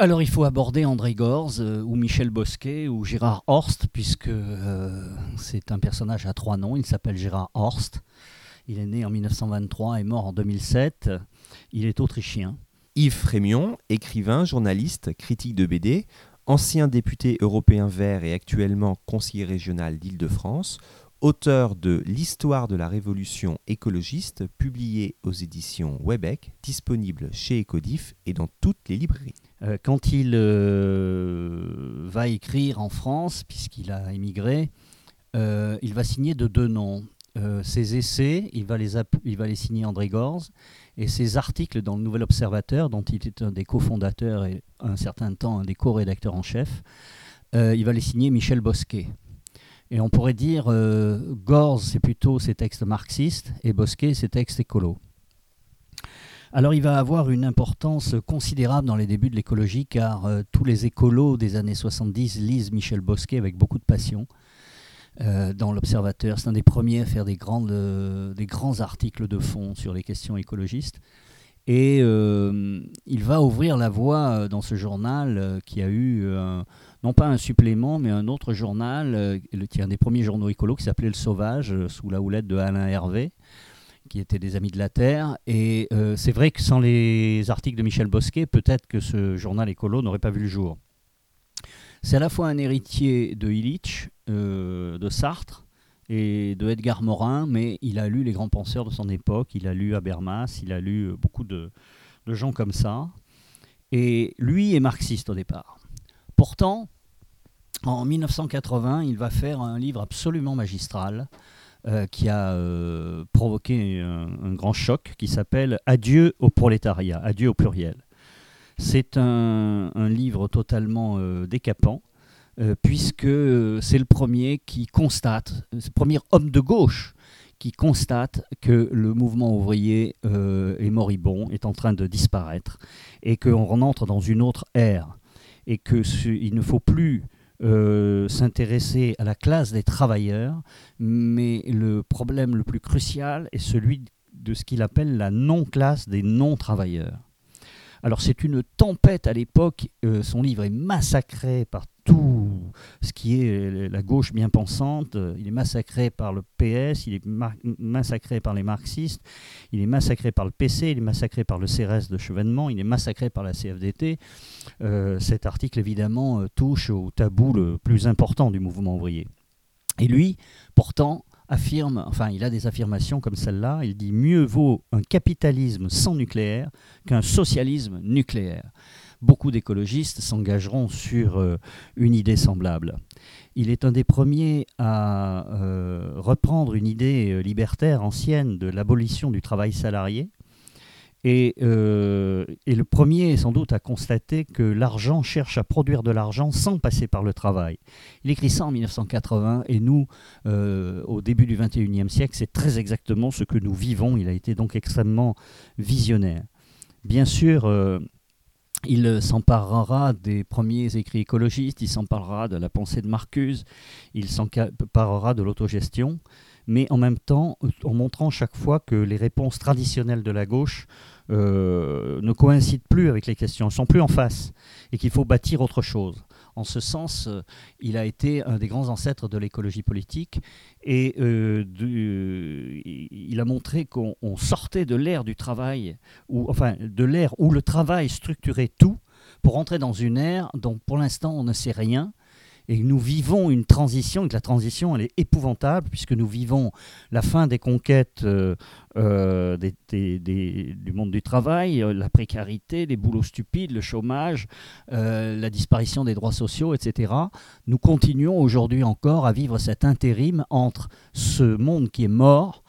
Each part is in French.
Alors il faut aborder André Gorz euh, ou Michel Bosquet ou Gérard Horst, puisque euh, c'est un personnage à trois noms. Il s'appelle Gérard Horst. Il est né en 1923 et mort en 2007. Il est autrichien. Yves Frémion, écrivain, journaliste, critique de BD, ancien député européen vert et actuellement conseiller régional d'Île-de-France, auteur de L'histoire de la révolution écologiste, publié aux éditions Webec, disponible chez Ecodif et dans toutes les librairies. Euh, quand il euh, va écrire en France, puisqu'il a émigré, euh, il va signer de deux noms. ses essais, il va, les il va les signer André Gorz, et ses articles dans le Nouvel Observateur, dont il est un des cofondateurs et un certain temps un des co-rédacteurs en chef, il va les signer Michel Bosquet. Et on pourrait dire, euh, Gorz, c'est plutôt ses textes marxistes, et Bosquet, ses textes écolos. Alors il va avoir une importance considérable dans les débuts de l'écologie, car euh, tous les écolos des années 70 lisent Michel Bosquet avec beaucoup de passion. Euh, dans l'Observateur, c'est un des premiers à faire des, grandes, des grands articles de fond sur les questions écologistes. Et il va ouvrir la voie dans ce journal qui a eu non pas un supplément, mais un autre journal, euh, qui un des premiers journaux écolos, qui s'appelait Le Sauvage, euh, sous la houlette de Alain Hervé, qui était des Amis de la Terre. Et euh, c'est vrai que sans les articles de Michel Bosquet, peut-être que ce journal écolo n'aurait pas vu le jour. C'est à la fois un héritier de Illich, de Sartre et de Edgar Morin, mais il a lu les grands penseurs de son époque, il a lu Habermas, il a lu beaucoup de gens comme ça. Et lui est marxiste au départ. Pourtant, en 1980, il va faire un livre absolument magistral euh, qui a euh, provoqué un, grand choc qui s'appelle Adieu au prolétariat, Adieu au pluriel. C'est un, livre totalement euh, décapant puisque c'est le premier qui constate, c'est le premier homme de gauche qui constate que le mouvement ouvrier est moribond, est en train de disparaître et qu'on entre dans une autre ère et qu'il ne faut plus euh, s'intéresser à la classe des travailleurs, mais le problème le plus crucial est celui de ce qu'il appelle la non-classe des non-travailleurs. Alors c'est une tempête à l'époque, euh, son livre est massacré par tout ce qui est la gauche bien pensante, il est massacré par le PS, il est massacré par les marxistes, il est massacré par le PC, il est massacré par le CRS de Chevènement, il est massacré par la CFDT. Euh, cet article évidemment euh, touche au tabou le plus important du mouvement ouvrier. Et lui, pourtant, affirme, enfin il a des affirmations comme celle-là, il dit mieux vaut un capitalisme sans nucléaire qu'un socialisme nucléaire. Beaucoup d'écologistes s'engageront sur euh, une idée semblable. Il est un des premiers à euh, reprendre une idée euh, libertaire ancienne de l'abolition du travail salarié, et, le premier, sans doute, à constater que l'argent cherche à produire de l'argent sans passer par le travail. Il écrit ça en 1980, et nous, au début du 21e siècle, c'est très exactement ce que nous vivons. Il a été donc extrêmement visionnaire. Bien sûr, il s'emparera des premiers écrits écologistes, il s'emparera de la pensée de Marcuse, il s'emparera de l'autogestion mais en même temps en montrant chaque fois que les réponses traditionnelles de la gauche euh, ne coïncident plus avec les questions, ne sont plus en face, et qu'il faut bâtir autre chose. En ce sens, euh, il a été un des grands ancêtres de l'écologie politique et euh, il a montré qu'on sortait de l'ère du travail, ou, enfin de l'ère où le travail structurait tout, pour entrer dans une ère dont pour l'instant on ne sait rien, et nous vivons une transition, et que la transition elle est épouvantable, puisque nous vivons la fin des conquêtes euh, euh, du monde du travail, euh, la précarité, les boulots stupides, le chômage, la disparition des droits sociaux, etc. Nous continuons aujourd'hui encore à vivre cet intérim entre ce monde qui est mort,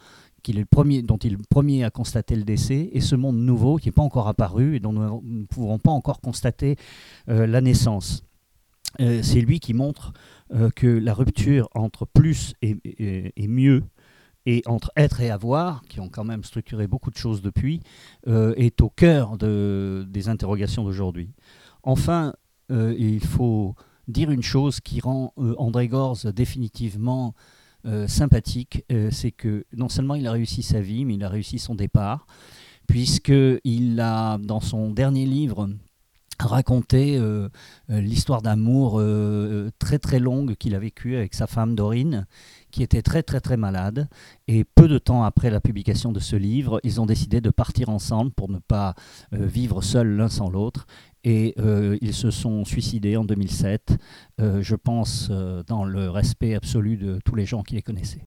dont il est le premier à constater le décès, et ce monde nouveau qui n'est pas encore apparu et dont nous ne pouvons pas encore constater la naissance. Euh, c'est lui qui montre euh, que la rupture entre plus et, mieux et entre être et avoir, qui ont quand même structuré beaucoup de choses depuis, euh, est au cœur des interrogations d'aujourd'hui. Enfin, il faut dire une chose qui rend André Gorz définitivement sympathique, c'est que non seulement il a réussi sa vie, mais il a réussi son départ, puisqu'il a, dans son dernier livre, raconter euh, euh, l'histoire d'amour euh, très très longue qu'il a vécue avec sa femme Dorine, qui était très très très malade. Et peu de temps après la publication de ce livre, ils ont décidé de partir ensemble pour ne pas vivre seuls l'un sans l'autre. Et ils se sont suicidés en 2007, je pense, dans le respect absolu de tous les gens qui les connaissaient.